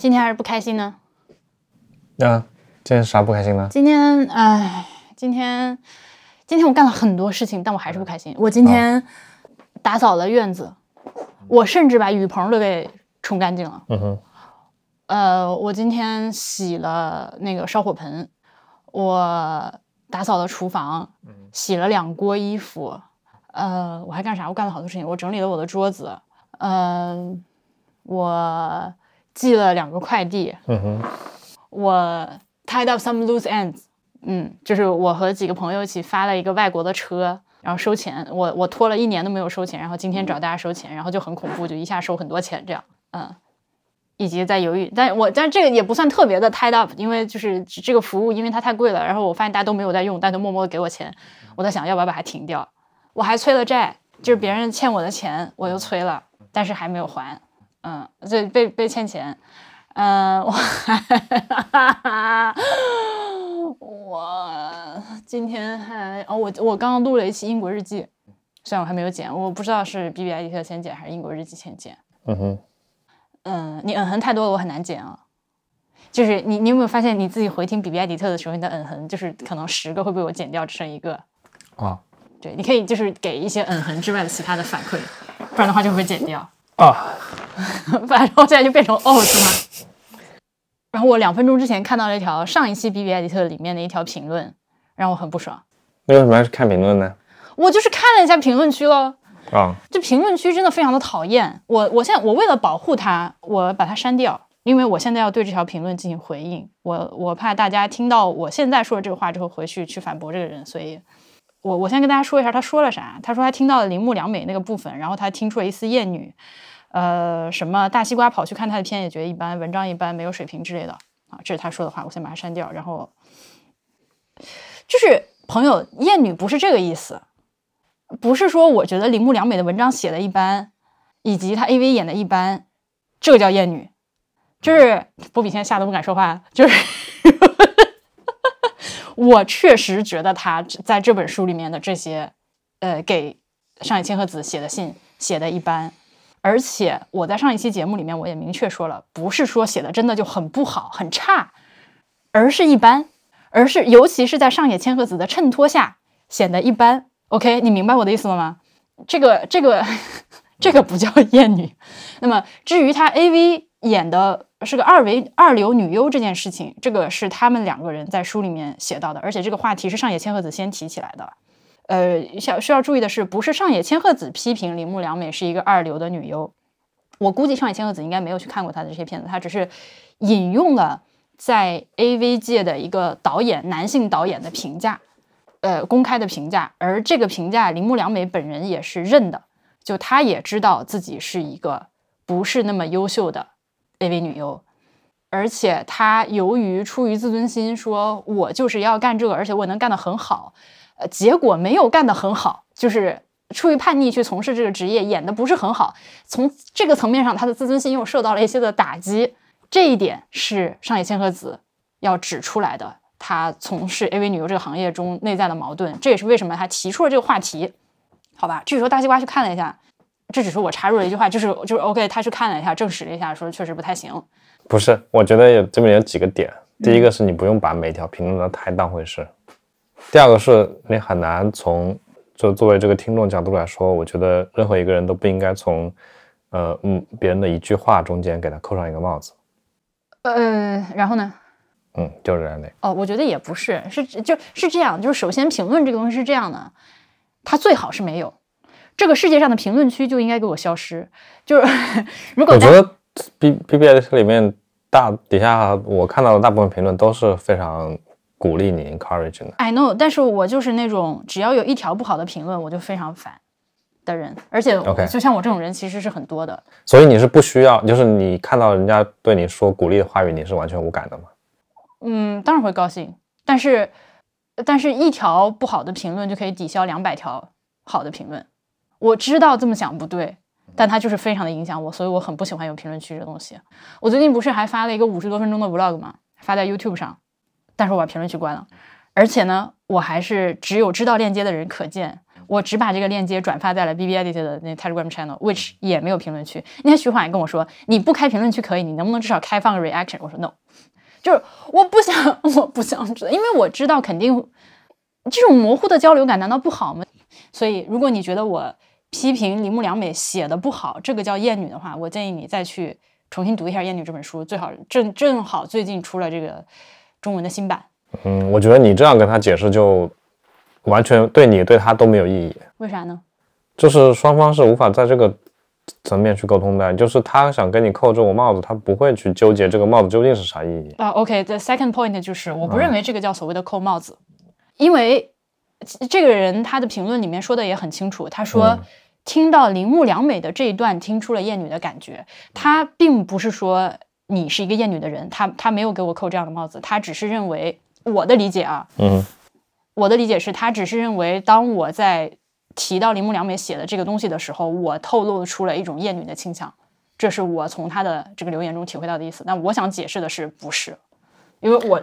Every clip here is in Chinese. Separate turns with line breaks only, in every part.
今天还是不开心呢？
啊，今天啥不开心呢？
今天，唉，今天，今天我干了很多事情，但我还是不开心。我今天打扫了院子，我甚至把雨棚都给冲干净了。
嗯哼，
呃，我今天洗了那个烧火盆，我打扫了厨房，洗了两锅衣服。呃，我还干啥？我干了好多事情。我整理了我的桌子，嗯、我寄了两个快递，
嗯哼，
我 tied up some loose ends，嗯，就是我和几个朋友一起发了一个外国的车，然后收钱，我我拖了一年都没有收钱，然后今天找大家收钱，然后就很恐怖，就一下收很多钱这样，嗯，以及在犹豫，但我但这个也不算特别的 tied up，因为就是这个服务因为它太贵了，然后我发现大家都没有在用，但都默默的给我钱，我在想要不要把它停掉，我还催了债，就是别人欠我的钱我又催了，但是还没有还，嗯，这被被欠钱。嗯，我还我今天还哦，我我刚刚录了一期英国日记，虽然我还没有剪，我不知道是 B B I D 特先剪还是英国日记先剪。
嗯哼，
嗯，你嗯哼太多了，我很难剪啊。就是你，你有没有发现你自己回听比比埃迪特的时候，你的嗯哼就是可能十个会被我剪掉，只剩一个。
啊
对，你可以就是给一些嗯哼之外的其他的反馈，不然的话就会被剪掉。
啊，
反正我现在就变成哦，是吗？然后我两分钟之前看到了一条上一期 B B 艾迪特里面的一条评论，让我很不爽。
那为什么要去看评论呢？
我就是看了一下评论区喽，
啊，
这评论区真的非常的讨厌。我我现在我为了保护它，我把它删掉，因为我现在要对这条评论进行回应。我我怕大家听到我现在说的这个话之后回去去反驳这个人，所以我我先跟大家说一下他说了啥。他说他听到了铃木良美那个部分，然后他听出了一丝厌女。呃，什么大西瓜跑去看他的片也觉得一般，文章一般，没有水平之类的啊，这是他说的话，我先把它删掉。然后就是朋友，厌女不是这个意思，不是说我觉得铃木良美的文章写的一般，以及她 AV 演的一般，这个叫厌女。就是波比现在吓得不敢说话，就是 我确实觉得他在这本书里面的这些，呃，给上野千鹤子写的信写的一般。而且我在上一期节目里面我也明确说了，不是说写的真的就很不好、很差，而是一般，而是尤其是在上野千鹤子的衬托下显得一般。OK，你明白我的意思了吗？这个、这个、这个不叫厌女。那么至于她 AV 演的是个二维二流女优这件事情，这个是他们两个人在书里面写到的，而且这个话题是上野千鹤子先提起来的。呃，需需要注意的是，不是上野千鹤子批评铃木良美是一个二流的女优。我估计上野千鹤子应该没有去看过她的这些片子，她只是引用了在 AV 界的一个导演男性导演的评价，呃，公开的评价。而这个评价，铃木良美本人也是认的，就她也知道自己是一个不是那么优秀的 AV 女优，而且她由于出于自尊心，说我就是要干这个，而且我能干得很好。呃，结果没有干得很好，就是出于叛逆去从事这个职业，演的不是很好。从这个层面上，他的自尊心又受到了一些的打击，这一点是上野千鹤子要指出来的。他从事 AV 女优这个行业中内在的矛盾，这也是为什么他提出了这个话题。好吧，至于说大西瓜去看了一下，这只是我插入了一句话，就是就是 OK，他去看了一下，证实了一下，说确实不太行。
不是，我觉得有这边有几个点。第一个是你不用把每条评论都太当回事。第二个是你很难从就作为这个听众角度来说，我觉得任何一个人都不应该从呃嗯别人的一句话中间给他扣上一个帽子。
呃，然后呢？
嗯，就是这样的。
哦，我觉得也不是，是就是这样，就是首先评论这个东西是这样的，它最好是没有，这个世界上的评论区就应该给我消失。就是如果
我觉得 B B B S 里面大底下我看到的大部分评论都是非常鼓励你 encourage 的。
I know，但是我就是那种只要有一条不好的评论，我就非常烦的人，而且
OK
就像我这种人其实是很多的。
所以你是不需要，就是你看到人家对你说鼓励的话语，你是完全无感的吗？
嗯，当然会高兴，但是但是一条不好的评论就可以抵消两百条好的评论。我知道这么想不对，但它就是非常的影响我，所以我很不喜欢有评论区这东西。我最近不是还发了一个五十多分钟的 vlog 吗？发在 YouTube 上，但是我把评论区关了，而且呢，我还是只有知道链接的人可见。我只把这个链接转发在了 B B Edit 的那 Telegram channel，which 也没有评论区。那天徐缓也跟我说，你不开评论区可以，你能不能至少开放个 reaction？我说 no，就是我不想，我不想知道，因为我知道肯定这种模糊的交流感难道不好吗？所以如果你觉得我批评铃木良美写的不好，这个叫厌女的话，我建议你再去重新读一下《厌女》这本书，最好正正好最近出了这个中文的新版。
嗯，我觉得你这样跟他解释就完全对你对他都没有意义，
为啥呢？
就是双方是无法在这个层面去沟通的，就是他想跟你扣这种帽子，他不会去纠结这个帽子究竟是啥意义。
啊，OK，the second point 就是我不认为这个叫所谓的扣帽子，因为这个人他的评论里面说的也很清楚，他说。听到铃木良美的这一段，听出了厌女的感觉。他并不是说你是一个厌女的人，他他没有给我扣这样的帽子，他只是认为我的理解啊，
嗯，
我的理解是他只是认为，当我在提到铃木良美写的这个东西的时候，我透露出了一种厌女的倾向，这是我从他的这个留言中体会到的意思。那我想解释的是，不是，因为我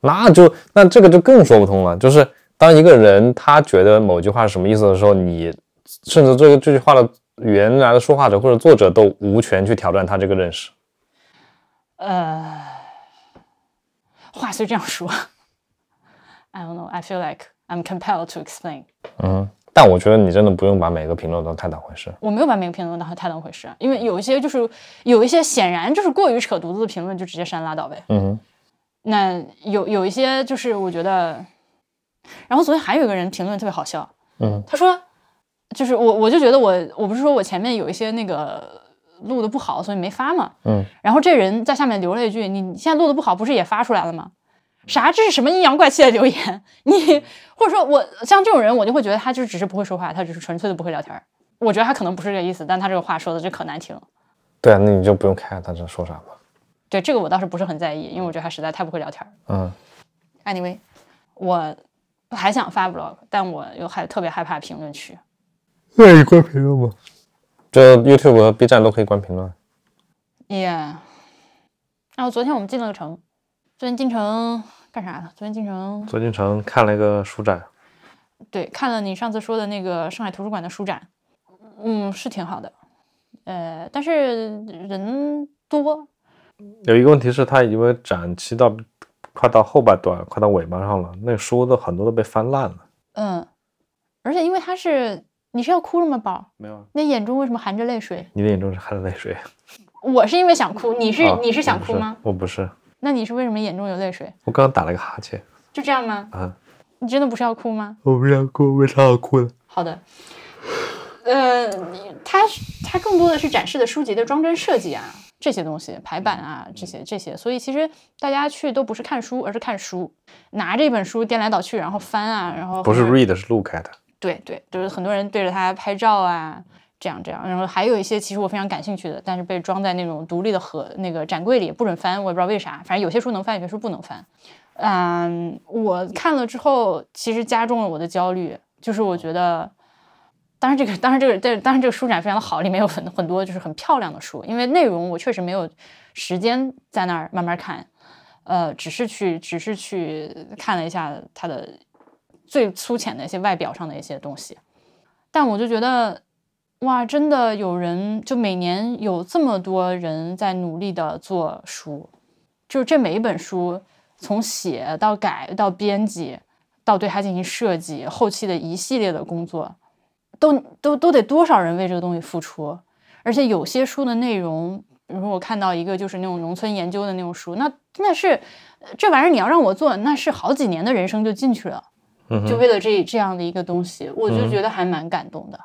那就那这个就更说不通了。就是当一个人他觉得某句话是什么意思的时候，你。甚至这个这句话的原来的说话者或者作者都无权去挑战他这个认识。
呃，话虽这样说，I don't know. I feel like I'm compelled to explain.
嗯，但我觉得你真的不用把每个评论都太当回事。
我没有把每个评论当太当回事，因为有一些就是有一些显然就是过于扯犊子的评论，就直接删拉倒呗。
嗯，
那有有一些就是我觉得，然后昨天还有一个人评论特别好笑。
嗯，
他说。就是我，我就觉得我，我不是说我前面有一些那个录的不好，所以没发嘛。
嗯。
然后这人在下面留了一句：“你现在录的不好，不是也发出来了吗？”啥？这是什么阴阳怪气的留言？你或者说我像这种人，我就会觉得他就只是不会说话，他只是纯粹的不会聊天。我觉得他可能不是这个意思，但他这个话说的就可难听了。
对啊，那你就不用看他这说啥吧。
对这个我倒是不是很在意，因为我觉得他实在太不会聊天。
嗯。
Anyway，我还想发 vlog，但我又害特别害怕评论区。
愿意关评论吗？就 YouTube 和 B 站都可以关评论。
Yeah。然后昨天我们进了个城，昨天进城干啥了？昨天进城，
昨天进城看了一个书展。
对，看了你上次说的那个上海图书馆的书展。嗯，是挺好的。呃，但是人多。
有一个问题是，它因为展期到快到后半段，快到尾巴上了，那书都很多都被翻烂了。
嗯，而且因为它是。你是要哭了吗，宝？
没有。
那眼中为什么含着泪水？
你的眼中是含着泪水。
我是因为想哭，你是你是想哭吗？
我不是。
那你是为什么眼中有泪水？
我刚刚打了个哈欠。
就这样吗？
啊。
你真的不是要哭吗？
我不是要哭，为啥要哭呢？
好的。呃，它它更多的是展示的书籍的装帧设计啊，这些东西排版啊，这些这些。所以其实大家去都不是看书，而是看书，拿着一本书颠来倒去，然后翻啊，然后
不是 read 是 look at。
对对，就是很多人对着它拍照啊，这样这样，然后还有一些其实我非常感兴趣的，但是被装在那种独立的盒那个展柜里，不准翻，我也不知道为啥，反正有些书能翻，有些书不能翻。嗯，我看了之后，其实加重了我的焦虑，就是我觉得，当然这个，当然这个，但当然这个书展非常的好，里面有很很多就是很漂亮的书，因为内容我确实没有时间在那儿慢慢看，呃，只是去只是去看了一下它的。最粗浅的一些外表上的一些东西，但我就觉得，哇，真的有人就每年有这么多人在努力的做书，就是这每一本书从写到改到编辑到对它进行设计，后期的一系列的工作，都都都得多少人为这个东西付出，而且有些书的内容，比如说我看到一个就是那种农村研究的那种书，那那是这玩意儿你要让我做，那是好几年的人生就进去了。就为了这这样的一个东西，我就觉得还蛮感动的。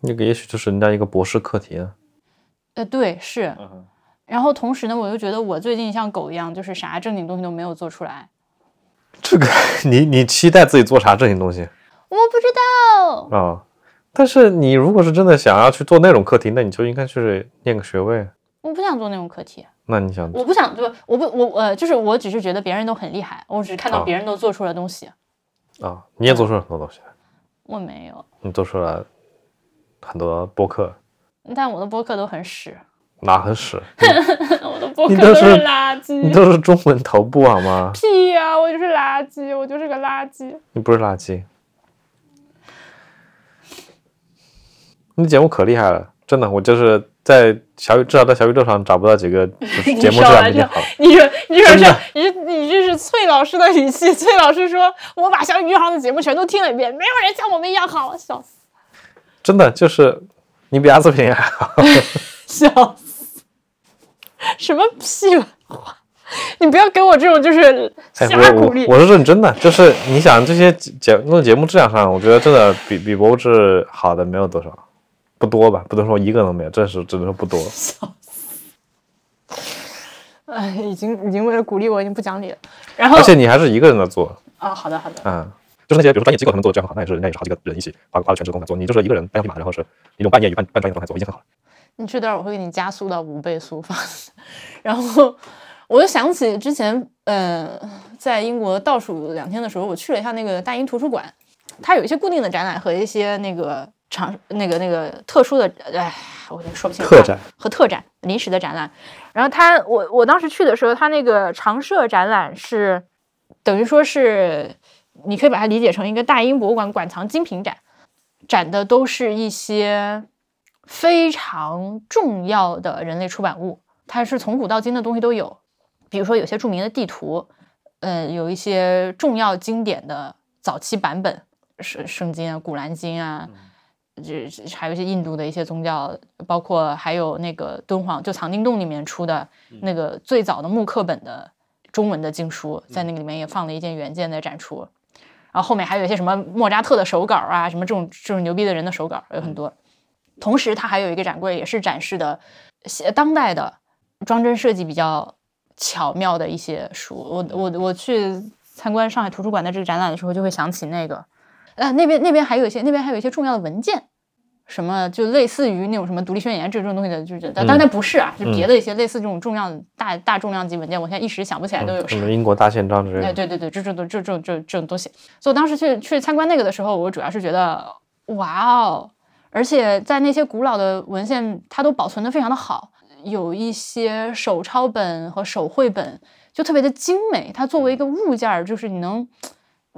那个也许就是人家一个博士课题呢。
呃，对，是。然后同时呢，我又觉得我最近像狗一样，就是啥正经东西都没有做出来。
这个，你你期待自己做啥正经东西？
我不知
道啊。但是你如果是真的想要去做那种课题，那你就应该去念个学位。
我不想做那种课题。
那你想？
我不想做，我不，我呃，就是我只是觉得别人都很厉害，我只是看到别人都做出了东西。
啊，你也做出了很多东西。
我没有。
你做出了很多播客，
但我的播客都很屎。
哪很屎？
我的播客都
是
垃圾。
你都是中文头部好吗？
屁呀！我就是垃圾，我就是个垃圾。
你不是垃圾。你节目可厉害了，真的，我就是在小宇至少在小宇宙上找不到几个 就是节目质量比你好。
你说你这是你你这是崔老师的语气，崔老师说我把小宇宙上的节目全都听了一遍，没有人像我们一样好，笑死
真的就是你比阿斯平还好。
笑死，什么屁话！你不要给我这种就是
哎，
瞎
我
鼓励
我。我是认真的，就是你想这些节论节目质量上，我觉得真的比比博物志好的没有多少，不多吧，不能说一个都没有，这是只能说不多。
笑死哎，已经已经为了鼓励我，已经不讲理了。然后
而且你还是一个人在做，
啊，好的好的，
嗯、就是那些比如说专业机构他们做的这样好，那也是人家也是好几个人一起花花了全职工在做，你就是一个人单枪匹马，然后是一种半业余半半专业的状态做，已经很好了。
你这段我会给你加速到五倍速放。然后我就想起之前，呃，在英国倒数两天的时候，我去了一下那个大英图书馆，它有一些固定的展览和一些那个长那个那个特殊的，哎，我有点说不清楚。
特展
和特展临时的展览。然后他，我我当时去的时候，他那个常设展览是等于说是，你可以把它理解成一个大英博物馆馆藏精品展，展的都是一些非常重要的人类出版物，它是从古到今的东西都有，比如说有些著名的地图，呃，有一些重要经典的早期版本，圣圣经啊、古兰经啊。这这还有一些印度的一些宗教，包括还有那个敦煌，就藏经洞里面出的那个最早的木刻本的中文的经书，在那个里面也放了一件原件在展出。然后后面还有一些什么莫扎特的手稿啊，什么这种这种牛逼的人的手稿有很多。同时，它还有一个展柜，也是展示的写当代的装帧设计比较巧妙的一些书。我我我去参观上海图书馆的这个展览的时候，就会想起那个，呃，那边那边还有一些那边还有一些重要的文件，什么就类似于那种什么独立宣言这种东西的，就是但当然不是啊，就别的一些类似这种重量大大重量级文件，我现在一时想不起来都有啥。
什么英国大宪章之类
哎，
的。
对对对，这这都这这这这种东西。所以我当时去去参观那个的时候，我主要是觉得，哇哦！而且在那些古老的文献，它都保存的非常的好，有一些手抄本和手绘本就特别的精美。它作为一个物件儿，就是你能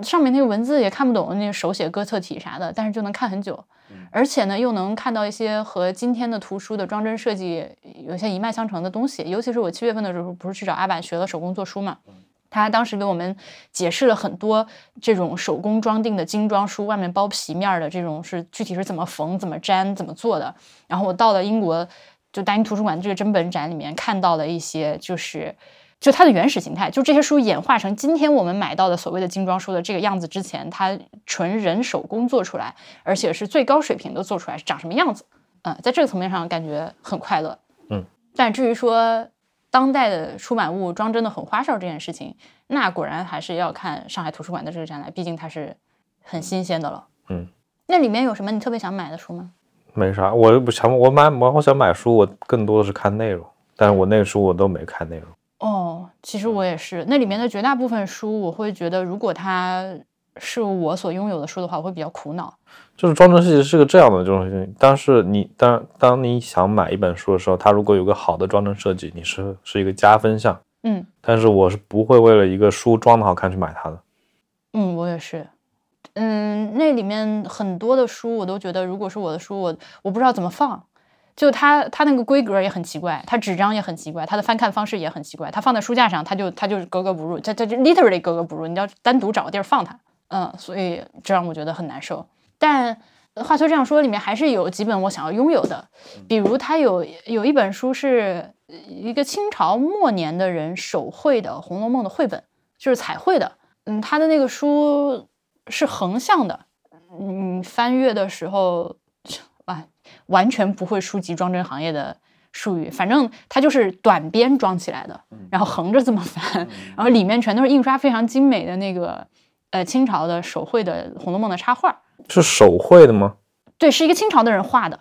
上面那个文字也看不懂，那个手写哥特体啥的，但是就能看很久。而且呢，又能看到一些和今天的图书的装帧设计有些一脉相承的东西。尤其是我七月份的时候，不是去找阿板学了手工做书嘛，他当时给我们解释了很多这种手工装订的精装书，外面包皮面儿的这种是具体是怎么缝、怎么粘、怎么做的。然后我到了英国，就大英图书馆这个珍本展里面看到了一些，就是就它的原始形态，就这些书演化成今天我们买到的所谓的精装书的这个样子之前，它纯人手工做出来，而且是最高水平的做出来，是长什么样子？嗯，在这个层面上感觉很快乐。
嗯，
但至于说当代的出版物装帧的很花哨这件事情，那果然还是要看上海图书馆的这个展览，毕竟它是很新鲜的了。
嗯，
那里面有什么你特别想买的书吗？
没啥，我不想我买我我想买书，我更多的是看内容，但是我那个书我都没看内容。
哦，其实我也是，那里面的绝大部分书，我会觉得如果它是我所拥有的书的话，我会比较苦恼。
就是装帧设计是个这样的这种事情，但是你当当你想买一本书的时候，它如果有个好的装帧设计，你是是一个加分项。
嗯
但是我是不会为了一个书装的好看去买它的。
嗯，我也是。嗯，那里面很多的书，我都觉得如果是我的书，我我不知道怎么放。就它它那个规格也很奇怪，它纸张也很奇怪，它的翻看方式也很奇怪。它放在书架上，它就它就格格不入，它它就 literally 格格不入，你要单独找个地儿放它。嗯，所以这让我觉得很难受。但话虽这样说，里面还是有几本我想要拥有的，比如它有有一本书是一个清朝末年的人手绘的《红楼梦》的绘本，就是彩绘的。嗯，他的那个书是横向的，嗯，翻阅的时候，啊，完全不会书籍装帧行业的术语，反正它就是短边装起来的，然后横着这么翻，然后里面全都是印刷非常精美的那个呃清朝的手绘的《红楼梦》的插画，
是手绘的吗？
对，是一个清朝的人画的，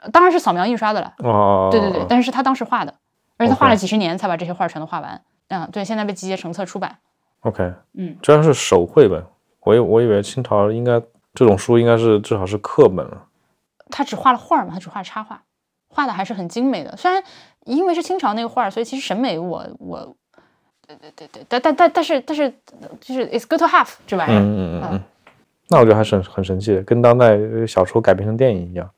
呃当然是扫描印刷的了，
哦，
对对对，但是他当时画的，而且他画了几十年才把这些画全都画完，嗯，对，现在被集结成册出版
，OK，
嗯，
居然是手绘本，我以我以为清朝应该这种书应该是至少是课本了。
他只画了画儿嘛，他只画插画，画的还是很精美的。虽然因为是清朝那个画儿，所以其实审美我我，对对对对，但但但但是但是就是 it's good to have 这玩意儿，
嗯嗯嗯嗯，那我觉得还是很很神奇的，跟当代呃小说改编成电影一样。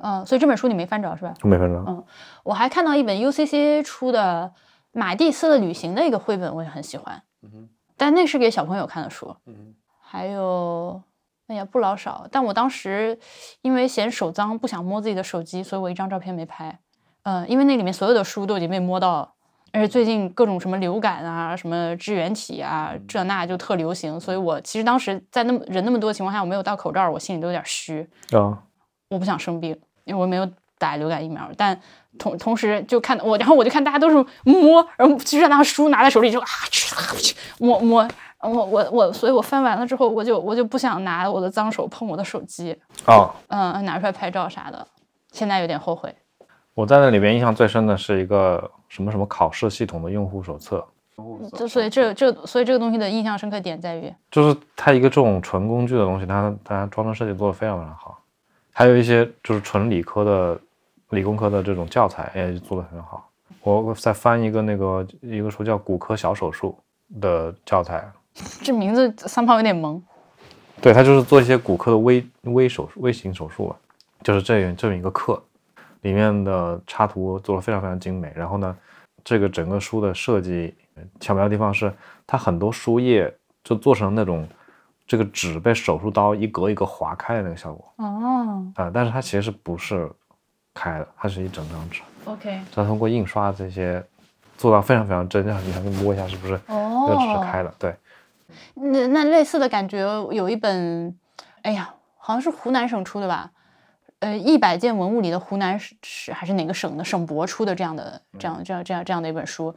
嗯，所以这本书你没翻着是吧？
没翻着。
嗯，我还看到一本 UCC 出的马蒂斯的旅行的一个绘本，我也很喜欢。
嗯
但那是给小朋友看的书。
嗯
还有，哎呀，不老少。但我当时因为嫌手脏，不想摸自己的手机，所以我一张照片没拍。嗯，因为那里面所有的书都已经被摸到了，而且最近各种什么流感啊、什么支原体啊，这那就特流行，所以我其实当时在那么人那么多的情况下，我没有戴口罩，我心里都有点虚。
啊，
我不想生病，因为我没有打流感疫苗。但同同时就看我，然后我就看大家都是摸，然后其实那书拿在手里就啊去啊去摸摸。我我我，所以我翻完了之后，我就我就不想拿我的脏手碰我的手机，
哦，
嗯，拿出来拍照啥的。现在有点后悔。
我在那里边印象最深的是一个什么什么考试系统的用户手册，
就所以这这所以这个东西的印象深刻点在于，
就是它一个这种纯工具的东西，它它装帧设计做的非常非常好，还有一些就是纯理科的、理工科的这种教材也做的很好。我我在翻一个那个一个书叫《骨科小手术》的教材，
这名字三炮有点萌。
对，他就是做一些骨科的微微手术、微型手术吧，就是这样这么一个课，里面的插图做的非常非常精美。然后呢，这个整个书的设计呃巧妙的地方是，它很多书页就做成那种这个纸被手术刀一格一格划开的那个效果
哦
啊、但是它其实不是开的，它是一整张纸
，，OK，
它通过印刷这些做到非常非常真，让你还可以摸一下是不是这个纸是
哦，
开的，对。
那那类似的感觉有一本，哎呀，好像是湖南省出的吧？呃，一百件文物里的湖南省还是哪个省的省博出的这样的这样这样这样这样的一本书，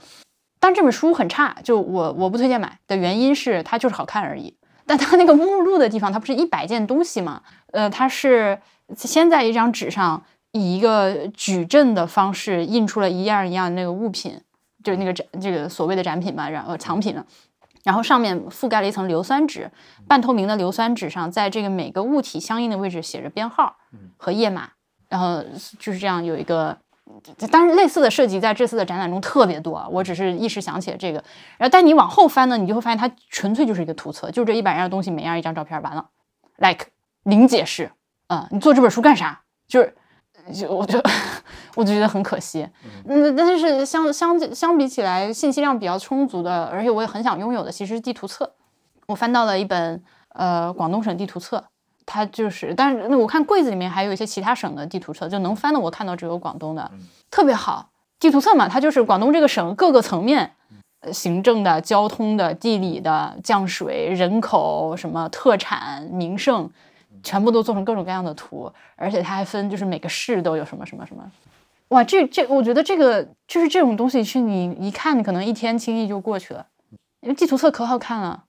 但这本书很差，就我我不推荐买的原因是它就是好看而已。但它那个目录的地方，它不是一百件东西嘛？呃，它是先在一张纸上以一个矩阵的方式印出了一样一样的那个物品，就是那个展这个所谓的展品吧，然后藏品了。然后上面覆盖了一层硫酸纸，半透明的硫酸纸上，在这个每个物体相应的位置写着编号和页码，然后就是这样有一个，当然类似的设计在这次的展览中特别多啊，我只是一时想起了这个。然后但你往后翻呢，你就会发现它纯粹就是一个图册，就这一百样东西，每样一张照片，完了，like 零解释嗯、你做这本书干啥？就是。就我就我就觉得很可惜，嗯，但是相相相比起来，信息量比较充足的，而且我也很想拥有的，其实是地图册。我翻到了一本呃广东省地图册，它就是，但是我看柜子里面还有一些其他省的地图册，就能翻的我看到只有广东的，特别好。地图册嘛，它就是广东这个省各个层面，呃行政的、交通的、地理的、降水、人口、什么特产、名胜，全部都做成各种各样的图，而且它还分就是每个市都有什么什么什么。哇，这这，我觉得这个就是这种东西，是你一看，你可能一天轻易就过去了，因为地图册可好看了。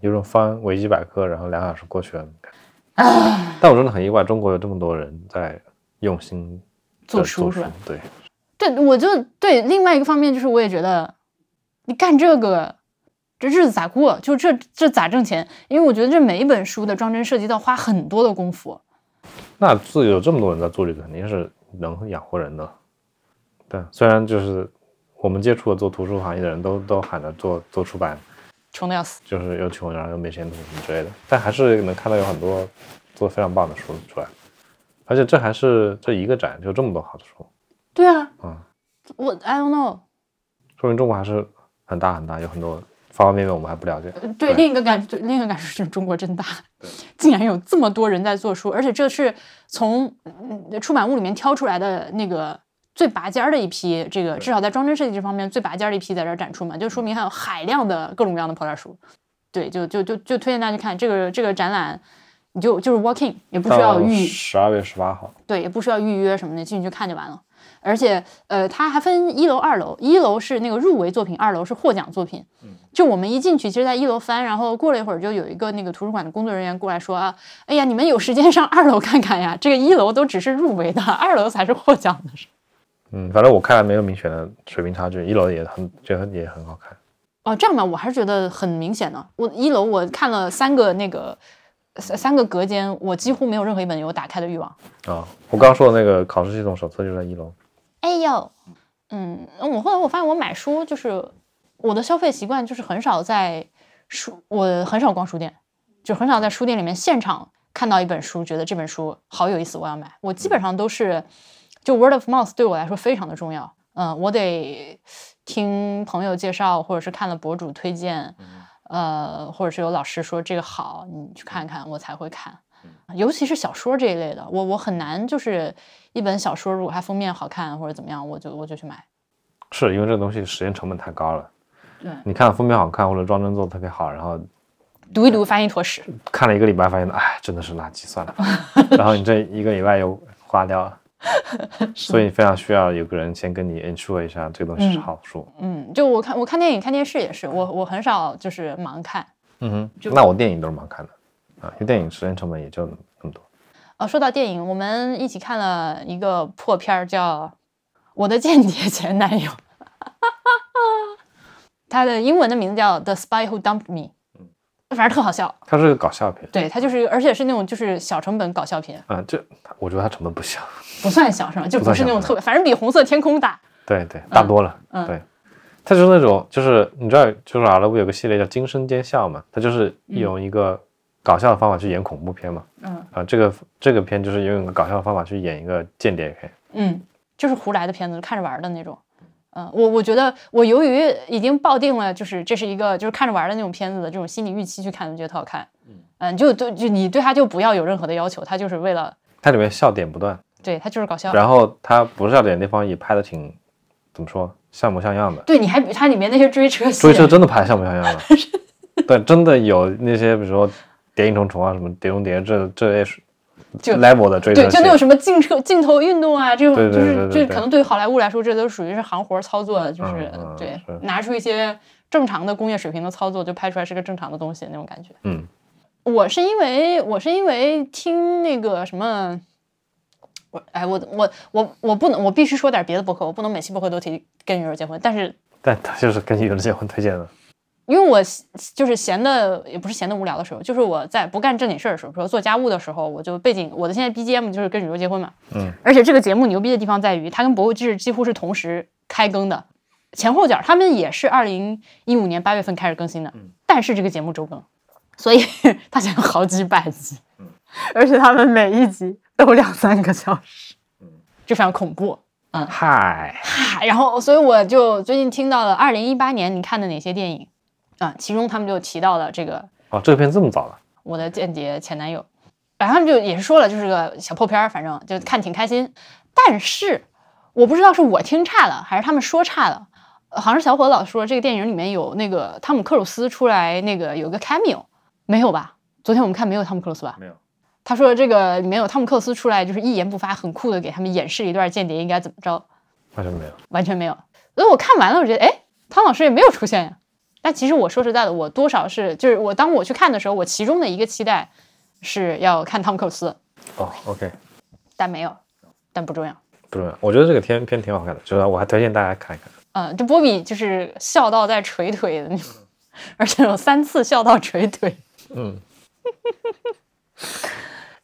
有种翻维基百科，然后两小时过去了。但我真的很意外，中国有这么多人在用心
做书是吧？
对，
对，我就对另外一个方面就是，我也觉得你干这个，这日子咋过？就这这咋挣钱？因为我觉得这每一本书的装帧设计都要花很多的功夫。
那自己有这么多人在做这个，肯定是能养活人的。对，虽然就是我们接触的做图书行业的人都都喊着做做出版，
穷的要死。
就是又穷，然后又没前途什么之类的，但还是能看到有很多做得非常棒的书出来。而且这还是这一个展就这么多好的书，
对啊，
嗯，
我 I don't know。
说明中国还是很大很大，有很多方方面面我们还不了解。
呃对，另一个感对另一个感受是中国真大，竟然有这么多人在做书，而且这是从嗯出版物里面挑出来的那个最拔尖儿的一批，这个至少在装帧设计这方面最拔尖儿的一批在这儿展出嘛，就说明还有海量的各种各样的破烂书。对，就就就就推荐大家去看这个这个展览，你就就是 walking，也不需要预
十二月十八号，
对，也不需要预约什么的，进去看就完了。而且，呃，它还分一楼、二楼，一楼是那个入围作品，二楼是获奖作品。就我们一进去，其实，在一楼翻，然后过了一会儿，就有一个那个图书馆的工作人员过来说啊，哎呀，你们有时间上二楼看看呀，这个一楼都只是入围的，二楼才是获奖的。
嗯，反正我看来没有明显的水平差距，一楼也很觉得也很好看。
哦，这样吧，我还是觉得很明显的。我一楼我看了三个那个三三个隔间，我几乎没有任何一本有打开的欲望。
啊，我刚说的那个考试系统手册就在一楼。
哎呦，嗯，我后来我发现我买书就是我的消费习惯就是很少在书，我很少逛书店，就很少在书店里面现场看到一本书，觉得这本书好有意思，我要买。我基本上都是，就 word of mouth 对我来说非常的重要。嗯，我得听朋友介绍，或者是看了博主推荐，呃，或者是有老师说这个好，你去看看，我才会看。尤其是小说这一类的，我我很难就是一本小说，如果它封面好看或者怎么样，我就我就去买。
是因为这个东西时间成本太高了。
对，
你看封面好看或者装帧做的特别好，然后
读一读发现一坨屎，
看了一个礼拜发现，哎，真的是垃圾，算了。然后你这一个礼拜又花掉了，所以非常需要有个人先跟你 ensure 一下这个东西是好书。
嗯，就我看我看电影看电视也是，我我很少就是盲看。
嗯哼，那我电影都是盲看的啊，因为电影时间成本也就那么多。
哦，说到电影，我们一起看了一个破片儿，叫《我的间谍前男友》，他的英文的名字叫《The Spy Who Dumped Me》，反正特好笑。
它是个搞笑片，
对，它就是，而且是那种就是小成本搞笑片，
啊，这我觉得它成本不小。
不算小是吧？就不是那种特别，反正比《红色天空》大。
对对，大多了。
嗯
对，它就是那种，就是你知道，就是好莱坞有个系列叫《惊声尖笑》嘛，它就是用一个搞笑的方法去演恐怖片嘛。
嗯
啊，这个这个片就是用一个搞笑的方法去演一个间谍片。
嗯，就是胡来的片子，看着玩儿的那种。嗯，我我觉得我由于已经抱定了，就是这是一个就是看着玩儿的那种片子的这种心理预期去看，我觉得特好看。嗯，就对，就你对他就不要有任何的要求，他就是为了
它里面笑点不断，
对他就是搞笑。
然后它不是笑点的地方也拍的挺，怎么说，像模像样的。
对，你还比它里面那些追车，
追车真的拍得像模像样的，对，真的有那些比如说谍影重重啊，什么碟中谍这这类是
就
level 的追车
对，就那种什么镜车镜头运动啊，这种就是
对对对。
这可能对于好莱坞来说，这都属于是行活操作，就是对
是。
拿出一些正常的工业水平的操作，就拍出来是个正常的东西那种感觉。
嗯，
我是因为我是因为听那个什么，我哎我我我我不能我必须说点别的博客，我不能每期博客都提跟女儿结婚，但是
但他就是跟女友结婚推荐的，
因为我就是闲的，也不是闲的无聊的时候，就是我在不干正经事儿的时候，比如说做家务的时候，我就背景我的现在 BGM 就是跟宇宙结婚嘛，
嗯，
而且这个节目牛逼的地方在于，它跟《博物志》几乎是同时开更的，前后脚，他们也是二零一五年八月份开始更新的，但是这个节目周更，所以 它现在有好几百集，而且他们每一集都两三个小时，就非常恐怖。
嗯嗨，
嗨，然后，所以我就最近听到了二零一八年你看的哪些电影啊？其中他们就提到了这个
哦，这个片这么早了，
我的间谍前男友，然后他们就也是说了，就是个小破片儿，反正就看挺开心。但是我不知道是我听差了，还是他们说差了。呃好像是小伙子老说这个电影里面有那个汤姆克鲁斯出来，那个有个 cameo，没有吧？昨天我们看没有汤姆克鲁斯吧？
没有，
他说这个里面有汤姆克鲁斯出来，就是一言不发，很酷的给他们演示一段间谍应该怎么着。
完全没有。
完全没有。所以我看完了，我觉得，哎，汤老师也没有出现呀。但其实我说实在的，我多少是就是我当我去看的时候，我其中的一个期待是要看汤姆克鲁斯，
哦，OK，
但没有，但不重要。
不重要。我觉得这个片片挺好看的，就是我还推荐大家看一看。
嗯，这波比就是笑到在捶腿的那种，而且有三次笑到捶腿。
嗯，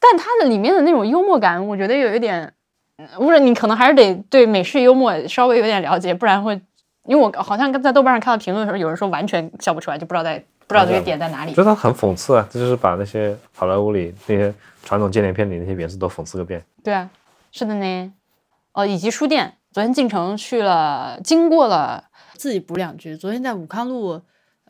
但它的里面的那种幽默感，我觉得有一点，嗯不是你可能还是得对美式幽默稍微有点了解，不然会，因为我好像在豆瓣上看到评论的时候，有人说完全笑不出来，就不知道在不知道这个点在哪里
我。觉得它很讽刺啊，这就是把那些好莱坞里那些传统间谍片里那些元素都讽刺个遍。
对啊，是的呢。哦，以及书店，昨天进城去了，经过了
自己补两句。昨天在武康路，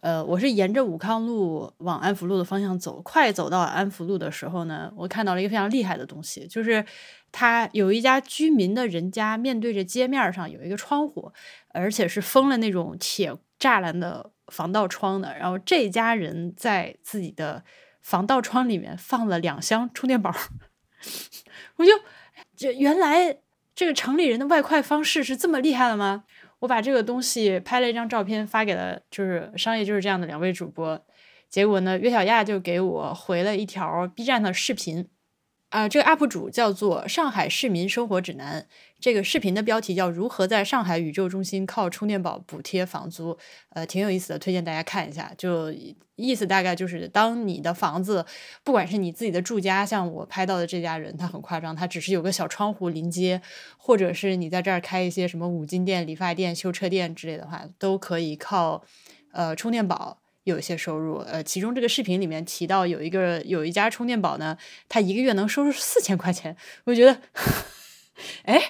呃，我是沿着武康路往安福路的方向走，快走到安福路的时候呢，我看到了一个非常厉害的东西，就是它有一家居民的人家面对着街面上有一个窗户，而且是封了那种铁栅栏的防盗窗的。然后这家人在自己的防盗窗里面放了两箱充电宝，我就这原来这个城里人的外快方式是这么厉害了吗？我把这个东西拍了一张照片发给了就是商业就是这样的两位主播，结果呢，岳小亚就给我回了一条 B 站的视频，啊、这个 UP 主叫做上海市民生活指南，这个视频的标题叫如何在上海宇宙中心靠充电宝补贴房租，呃，挺有意思的，推荐大家看一下。就意思大概就是，当你的房子，不管是你自己的住家，像我拍到的这家人，他很夸张，他只是有个小窗户临街，或者是你在这儿开一些什么五金店、理发店、修车店之类的话，都可以靠呃充电宝有一些收入。呃，其中这个视频里面提到有一个有一家充电宝呢，它一个月能收入四千块钱，我觉得，哎，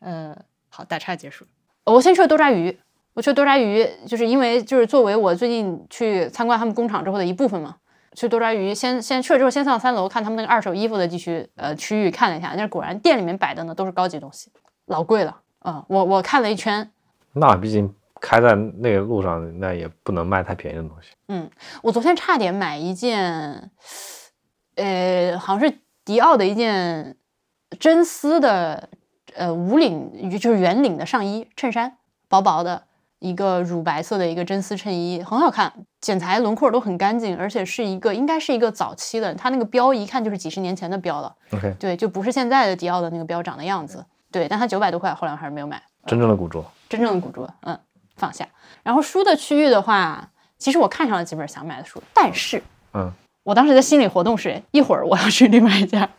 呃，好，打岔结束。
我先去了多抓鱼，我去多抓鱼，就是因为就是作为我最近去参观他们工厂之后的一部分嘛。去多抓鱼，先先去了之后，先上三楼看他们那个二手衣服的地区呃区域看了一下，但是果然店里面摆的呢都是高级东西，老贵了。嗯，我我看了一圈，
那毕竟开在那个路上，那也不能卖太便宜的东西。
嗯，我昨天差点买一件，呃，好像是迪奥的一件真丝的呃无领就是圆领的上衣衬衫，薄薄的。一个乳白色的一个真丝衬衣，很好看，剪裁轮廓都很干净，而且是一个应该是一个早期的，它那个标一看就是几十年前的标了。
OK，
对，就不是现在的迪奥的那个标长的样子。对，但它九百多块，后来我还是没有买。
真正的古着，
真正的古着，嗯，放下。然后书的区域的话，其实我看上了几本想买的书，但是，
嗯，
我当时的心理活动是一会儿我要去另外一家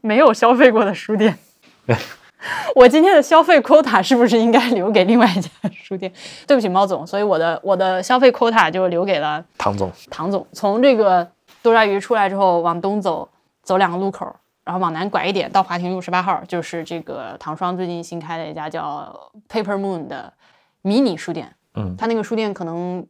没有消费过的书店。我今天的消费 quota 是不是应该留给另外一家书店？对不起，猫总，所以我的我的消费 quota 就留给了
唐总。
唐总从这个多抓鱼出来之后，往东走走两个路口，然后往南拐一点，到华亭路十八号，就是这个唐双最近新开的一家叫 Paper Moon 的迷你书店。
嗯，
他那个书店可能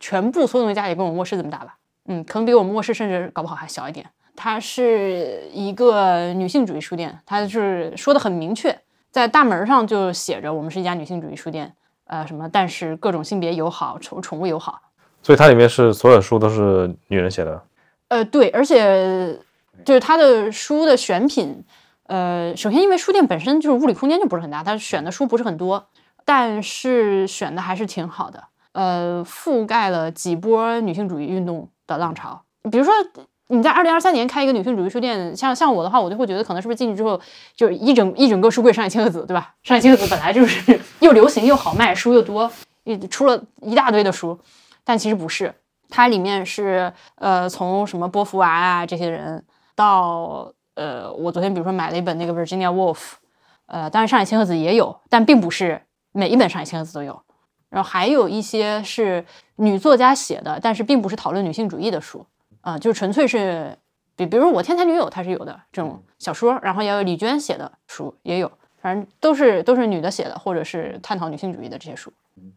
全部所有东西加起来跟我卧室这么大吧？嗯，可能比我们卧室甚至搞不好还小一点。它是一个女性主义书店，它是说的很明确，在大门上就写着我们是一家女性主义书店，呃，什么，但是各种性别友好，宠宠物友好，
所以它里面是所有书都是女人写的，
呃，对，而且就是它的书的选品，呃，首先因为书店本身就是物理空间就不是很大，它选的书不是很多，但是选的还是挺好的，呃，覆盖了几波女性主义运动的浪潮，比如说。你在二零二三年开一个女性主义书店，像像我的话，我就会觉得可能是不是进去之后就一整一整个书柜上野千鹤子，对吧？上海千鹤子本来就是 又流行又好卖，书又多，出了一大堆的书，但其实不是，它里面是呃从什么波伏娃啊这些人到呃我昨天比如说买了一本那个 Virginia Wolf，呃当然上海千鹤子也有，但并不是每一本上海千鹤子都有，然后还有一些是女作家写的，但是并不是讨论女性主义的书。啊，就纯粹是，比比如我天才女友，她是有的这种小说，然后也有李娟写的书也有，反正都是都是女的写的，或者是探讨女性主义的这些书。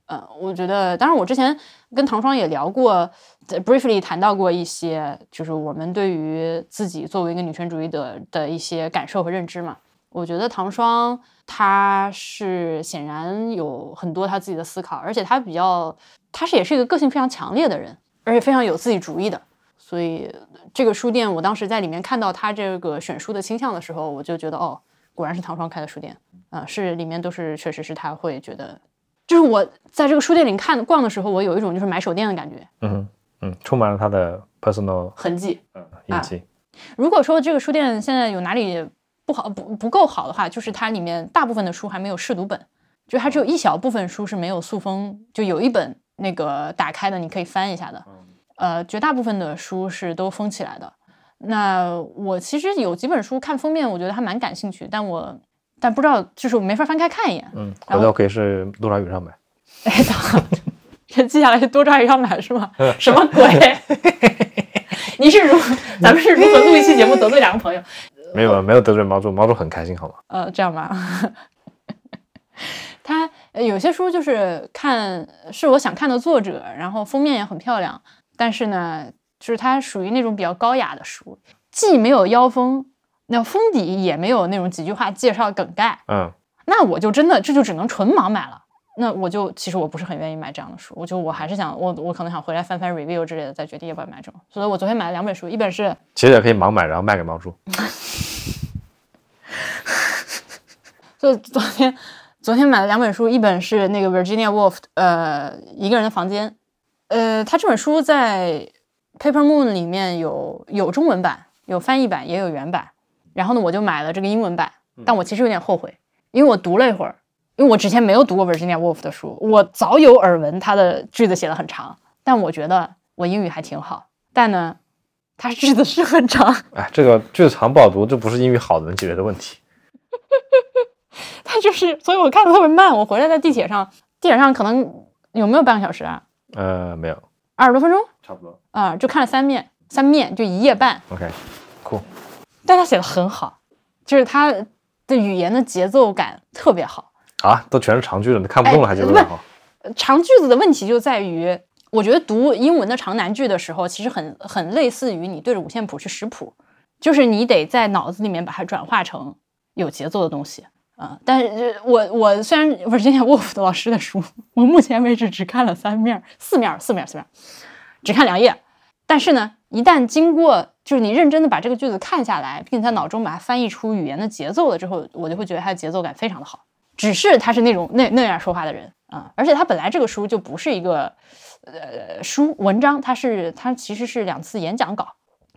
嗯，我觉得，当然我之前跟唐双也聊过，briefly 谈到过一些，就是我们对于自己作为一个女权主义的的一些感受和认知嘛。我觉得唐双她是显然有很多她自己的思考，而且她比较，她是也是一个个性非常强烈的人，而且非常有自己主意的。所以这个书店，我当时在里面看到他这个选书的倾向的时候，我就觉得哦，果然是唐双开的书店啊，是里面都是确实是他会觉得，就是我在这个书店里看逛的时候，我有一种就是买手店的感觉，
嗯嗯，充满了他的 personal
痕迹，
嗯，印记。
如果说这个书店现在有哪里不好不不够好的话，就是它里面大部分的书还没有试读本，就它只有一小部分书是没有塑封，就有一本那个打开的你可以翻一下的。呃，绝大部分的书是都封起来的。那我其实有几本书看封面，我觉得还蛮感兴趣，但我但不知道，就是我没法翻开看一眼。
嗯，回头可以是多抓鱼上买。
哎，这记 下来多抓鱼上买是吗？什么鬼？你是如咱们是如何录一期节目得罪两个朋友？
没有没有得罪毛主，毛主很开心，好吗？
呃，这样吧。他有些书就是看是我想看的作者，然后封面也很漂亮。但是呢，就是它属于那种比较高雅的书，既没有腰封，那封底也没有那种几句话介绍梗概。
嗯，
那我就真的这就只能纯盲买了。那我就其实我不是很愿意买这样的书，我就我还是想我我可能想回来翻翻 review 之类的，再决定要不要买这种。所以我昨天买了两本书，一本是
其实也可以盲买，然后卖给猫叔。
就昨天昨天买了两本书，一本是那个 Virginia Woolf，呃，一个人的房间。呃，他这本书在 Paper Moon 里面有有中文版，有翻译版，也有原版。然后呢，我就买了这个英文版。但我其实有点后悔，因为我读了一会儿，因为我之前没有读过 Virginia Woolf 的书，我早有耳闻他的句子写的很长。但我觉得我英语还挺好，但呢，他句子是很长。
哎，这个句子长不好读，这不是英语好能解决的问题。
他就是，所以我看的特别慢。我回来在地铁上，地铁上可能有没有半个小时啊？
呃，没有，
二十多分钟
差不多。
啊、就看了三面，三面就一页半。
OK，酷。
但他写的很好，就是他的语言的节奏感特别好。
啊，都全是长句了，你看不懂了还觉得好。
长句子的问题就在于，我觉得读英文的长难句的时候，其实很很类似于你对着五线谱去识谱，就是你得在脑子里面把它转化成有节奏的东西啊、但是呃我我虽然 Virginia Woolf 的老师的书，我目前为止只看了三面儿、四面儿、四面儿、四面儿，只看两页。但是呢，一旦经过就是你认真的把这个句子看下来，并且在脑中把它翻译出语言的节奏了之后，我就会觉得它的节奏感非常的好。只是他是那种那那样说话的人啊，而且他本来这个书就不是一个呃书文章，他是他其实是两次演讲稿，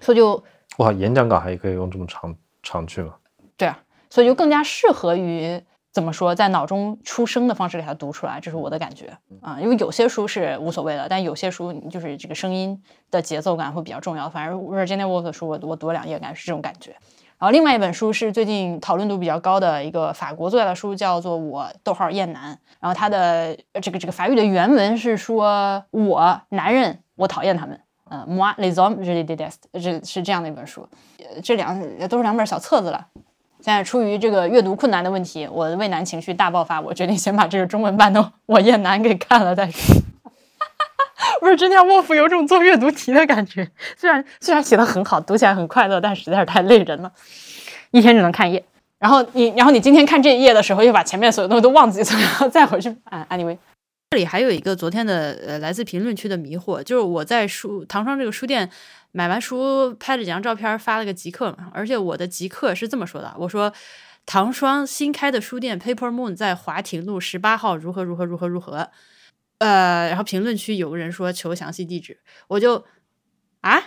所以就
哇，演讲稿还可以用这么长长句吗？
对啊，所以就更加适合于怎么说，在脑中出声的方式给它读出来，这是我的感觉啊。因为有些书是无所谓的，但有些书就是这个声音的节奏感会比较重要。反正 Virginia Woolf 的书我我读了两页，感觉是这种感觉。然后另外一本书是最近讨论度比较高的一个法国作家的书，叫做《我逗号厌男》。然后它的呃这个这个法语的原文是说：“我男人，我讨厌他们。”嗯，moi les hommes je les déteste，这是这样的一本书。呃这两都是两本小册子了。现在出于这个阅读困难的问题，我的畏难情绪大爆发，我决定先把这个中文版的《我厌男》给看了再说。不是，真叫沃夫有种做阅读题的感觉。虽然虽然写的很好，读起来很快乐，但实在是太累人了，一天只能看一页。然后你，然后你今天看这一页的时候，又把前面所有东西都忘记了，然后再回去啊。Anyway，
这里还有一个昨天的呃来自评论区的迷惑，就是我在书唐双这个书店买完书，拍了几张照片，发了个极客嘛。而且我的极客是这么说的：我说唐双新开的书店 Paper Moon 在华亭路十八号，如何如何如何如何。呃，然后评论区有个人说求详细地址，我就啊，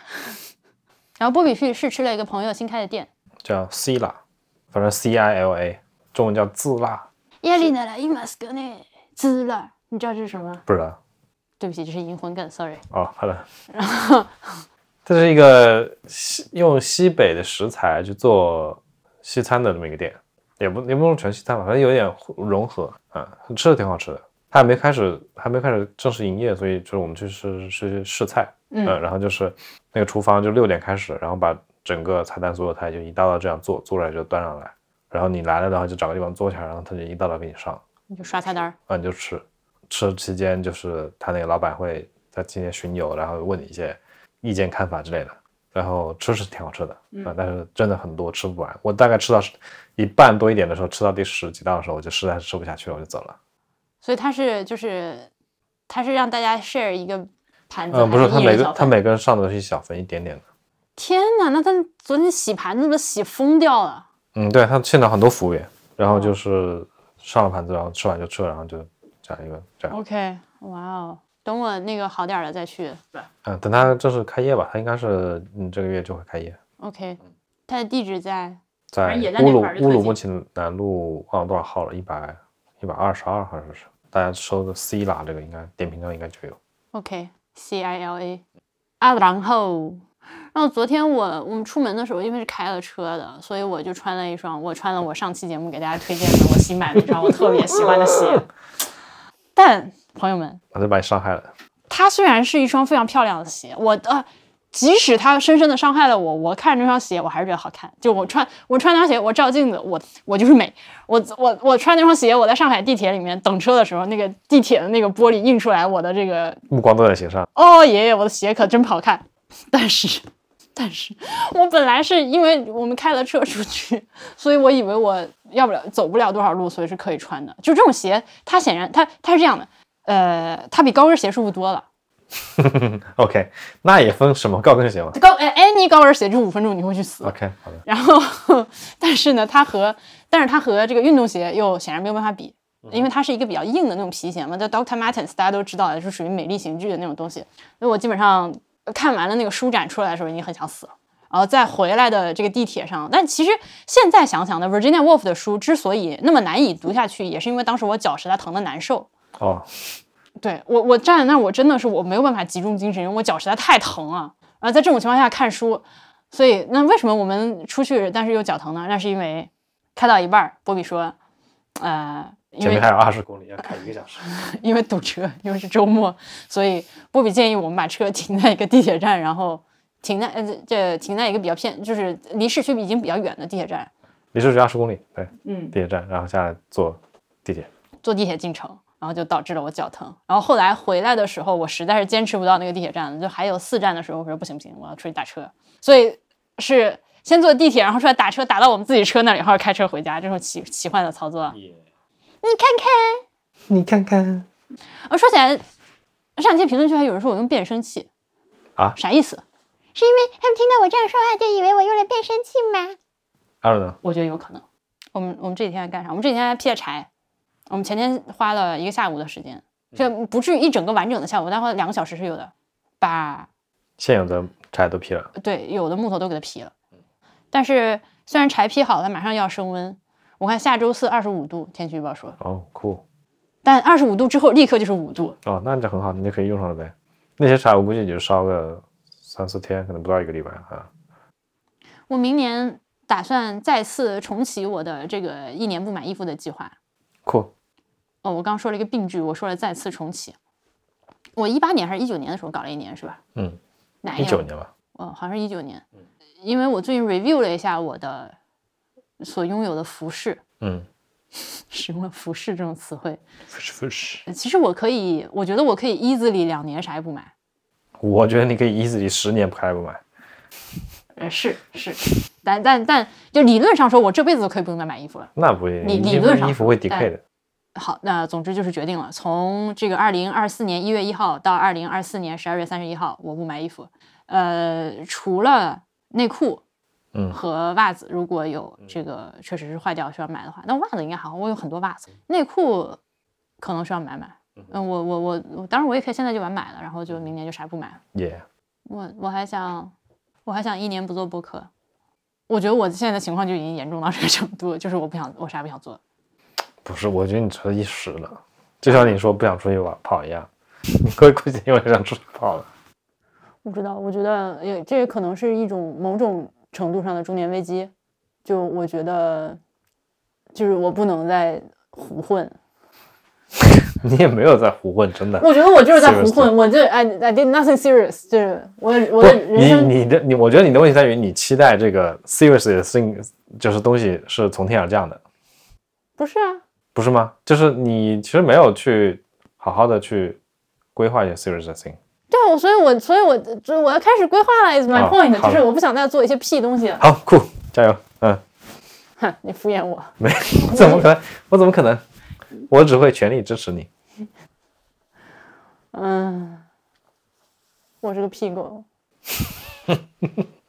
然后波比去试吃了一个朋友新开的店，
叫 C 啦，反正 C I L A，中文叫自辣，
亚历娜拉伊马斯格内滋辣，你知道这是什么？
不知道
对不起，这是银魂梗，sorry。
哦。好的，这是一个西用西北的食材去做西餐的这么一个店，也不也不能全西餐吧，反正有点融合啊，吃的挺好吃的。他还没开始，还没开始正式营业，所以就是我们去试试试菜，
嗯。
然后就是那个厨房就六点开始，然后把整个菜单所有菜就一道道这样做，做出来就端上来，然后你来了的话就找个地方坐下，然后他就一道道给你上，
你就刷菜单儿，
啊你就吃，吃期间就是他那个老板会在今天巡游，然后问你一些意见看法之类的，然后吃是挺好吃的啊，但是真的很多吃不完，我大概吃到一半多一点的时候，吃到第十几道的时候，我就实在是吃不下去了，我就走了。
所以他是就是他是让大家 share 一个盘子，
嗯，不是，他每个他每个人上的都是一小份一点点的。
天哪，那他昨天洗盘子都洗疯掉了。
嗯，对他现场很多服务员，然后就是上了盘子，然后吃完就吃了，然后就这样一个这样。
OK，哇哦，等我那个好点儿了再去。
对嗯，等他正式开业吧，他应该是嗯这个月就会开业
，OK，他的地址在
在乌鲁乌鲁木齐南路忘了多少号了，一百一百二十二好像是。大家搜个 C 啦，这个应该点评上应该就有。
OK C I L A 啊，然后。然后昨天我我们出门的时候，因为是开了车的，所以我就穿了一双，我穿了我上期节目给大家推荐的我新买的一双我特别喜欢的鞋。但朋友们，
我就把你伤害了。
它虽然是一双非常漂亮的鞋，我呃，即使它深深的伤害了我，我看着这双鞋我还是觉得好看。就我穿我穿那双鞋，我照镜子，我我就是美。我我我穿那双鞋，我在上海地铁里面等车的时候，那个地铁的那个玻璃映出来我的这个，
目光都在鞋上，
哦爷爷，我的鞋可真好看。但是。但是我本来是因为我们开了车出去，所以我以为我要不了走不了多少路，所以是可以穿的。就这种鞋，它显然它它是这样的，呃，它比高跟鞋舒服多了。
OK，那也分什么高跟鞋吗
高哎 any 高跟鞋就五分钟你会去死。
？OK，好的。
然后，但是呢，它和但是它和这个运动鞋又显然没有办法比，因为它是一个比较硬的那种皮鞋嘛。叫 Doctor Martens 大家都知道的，是属于美丽刑具的那种东西。所以我基本上看完了那个书展出来的时候，已经很想死了。然后在回来的这个地铁上，但其实现在想想呢，Virginia Woolf 的书之所以那么难以读下去，也是因为当时我脚实在疼的难受。
哦，
对我，我站在那儿，我真的是我没有办法集中精神，因为我脚实在太疼了。然后在这种情况下看书，所以那为什么我们出去但是又脚疼呢？那是因为开到一半儿，波比说，呃，因为
前面还有二十公里要开一个小时。
因为堵车，因为是周末，所以波比建议我们把车 停在一个地铁站，然后停在呃这这停在一个比较偏，就是离市区已经比较远的地铁站，
离市区二十公里，对，
嗯，
地铁站，然后下来坐地铁。
坐地铁进城，然后就导致了我脚疼。然后后来回来的时候，我实在是坚持不到那个地铁站了，就还有四站的时候，我说不行不行，我要出去打车。所以是先坐地铁，然后出来打车，打到我们自己车那里，然后开车回家，这种奇奇幻的操作。你看看，
你看看
呃，说起来，上期评论区还有人说我用变声器
啊
啥意思？
是因为他们听到我这样说话，就以为我用了变声器吗？
二呢？
我觉得有可能。我们我们这几天在干啥？我们这几天在劈柴。我们前天花了一个下午的时间，这不至于一整个完整的下午，但花了两个小时是有的，把
现有的柴都劈了。
对有的木头都给它劈了。但是虽然柴劈好了，马上要升温，我看下周四二十五度，天气预报说，
哦，酷。
但二十五度之后立刻就是五度，
哦，那就很好，你就可以用上了呗。那些柴我估计也就烧个三四天，可能不到一个礼拜啊。
我明年打算再次重启我的这个一年不买衣服的计划。
酷，
哦，我刚说了一个病句，我说了再次重启。我一八年还是一九年的时候搞了一年是吧？
嗯，
哪一
一九年吧。
哦，好像是一九年，因为我最近 review 了一下我的所拥有的服饰，
嗯，
使用了服饰这种词汇。
服饰，服
饰其实我可以，我觉得我可以 easily 两年啥也不买。
我觉得你可以 easily 十年不开不买。
呃，是是，但但但就理论上说，我这辈子都可以不用再买衣服了。
那不一定，
理理论上
衣服会
但
decay 的。
好，那总之就是决定了，从这个二零二四年一月一号到二零二四年十二月三十一号，我不买衣服。呃，除了内裤
嗯
和袜子，如果有这个确实是坏掉需要买的话，那袜子应该还好，我有很多袜子。内裤可能需要买买。嗯，我我我我，当然我也可以现在就把它买了，然后就明年就啥不买了。
耶，
我我还想，我还想一年不做播客。我觉得我现在的情况就已经严重到这个程度，就是我不想，我啥也不想做。
不是，我觉得你这一时的，就像你说不想出去玩跑一样，你会估计因为想出去跑了。
不知道，我觉得也这也可能是一种某种程度上的中年危机。就我觉得，就是我不能再胡混。
你也没有在胡混，真的。
我觉得我就是在胡混，我就 I I did nothing serious，就是我我的，人
你
生
你的你，我觉得你的问题在于你期待这个 serious 的 thing 就是东西是从天而降的，
不是啊，
不是吗？就是你其实没有去好好的去规划一些 serious 的 thing。
对啊，我所以我所以我就我要开始规划了，is my
啊
point，、
好
就是我不想再做一些屁东西了。
好酷，加油！嗯，
哼，你敷衍我。
没，怎么可能？我怎么可能？我只会全力支持你。
嗯，我是个屁狗。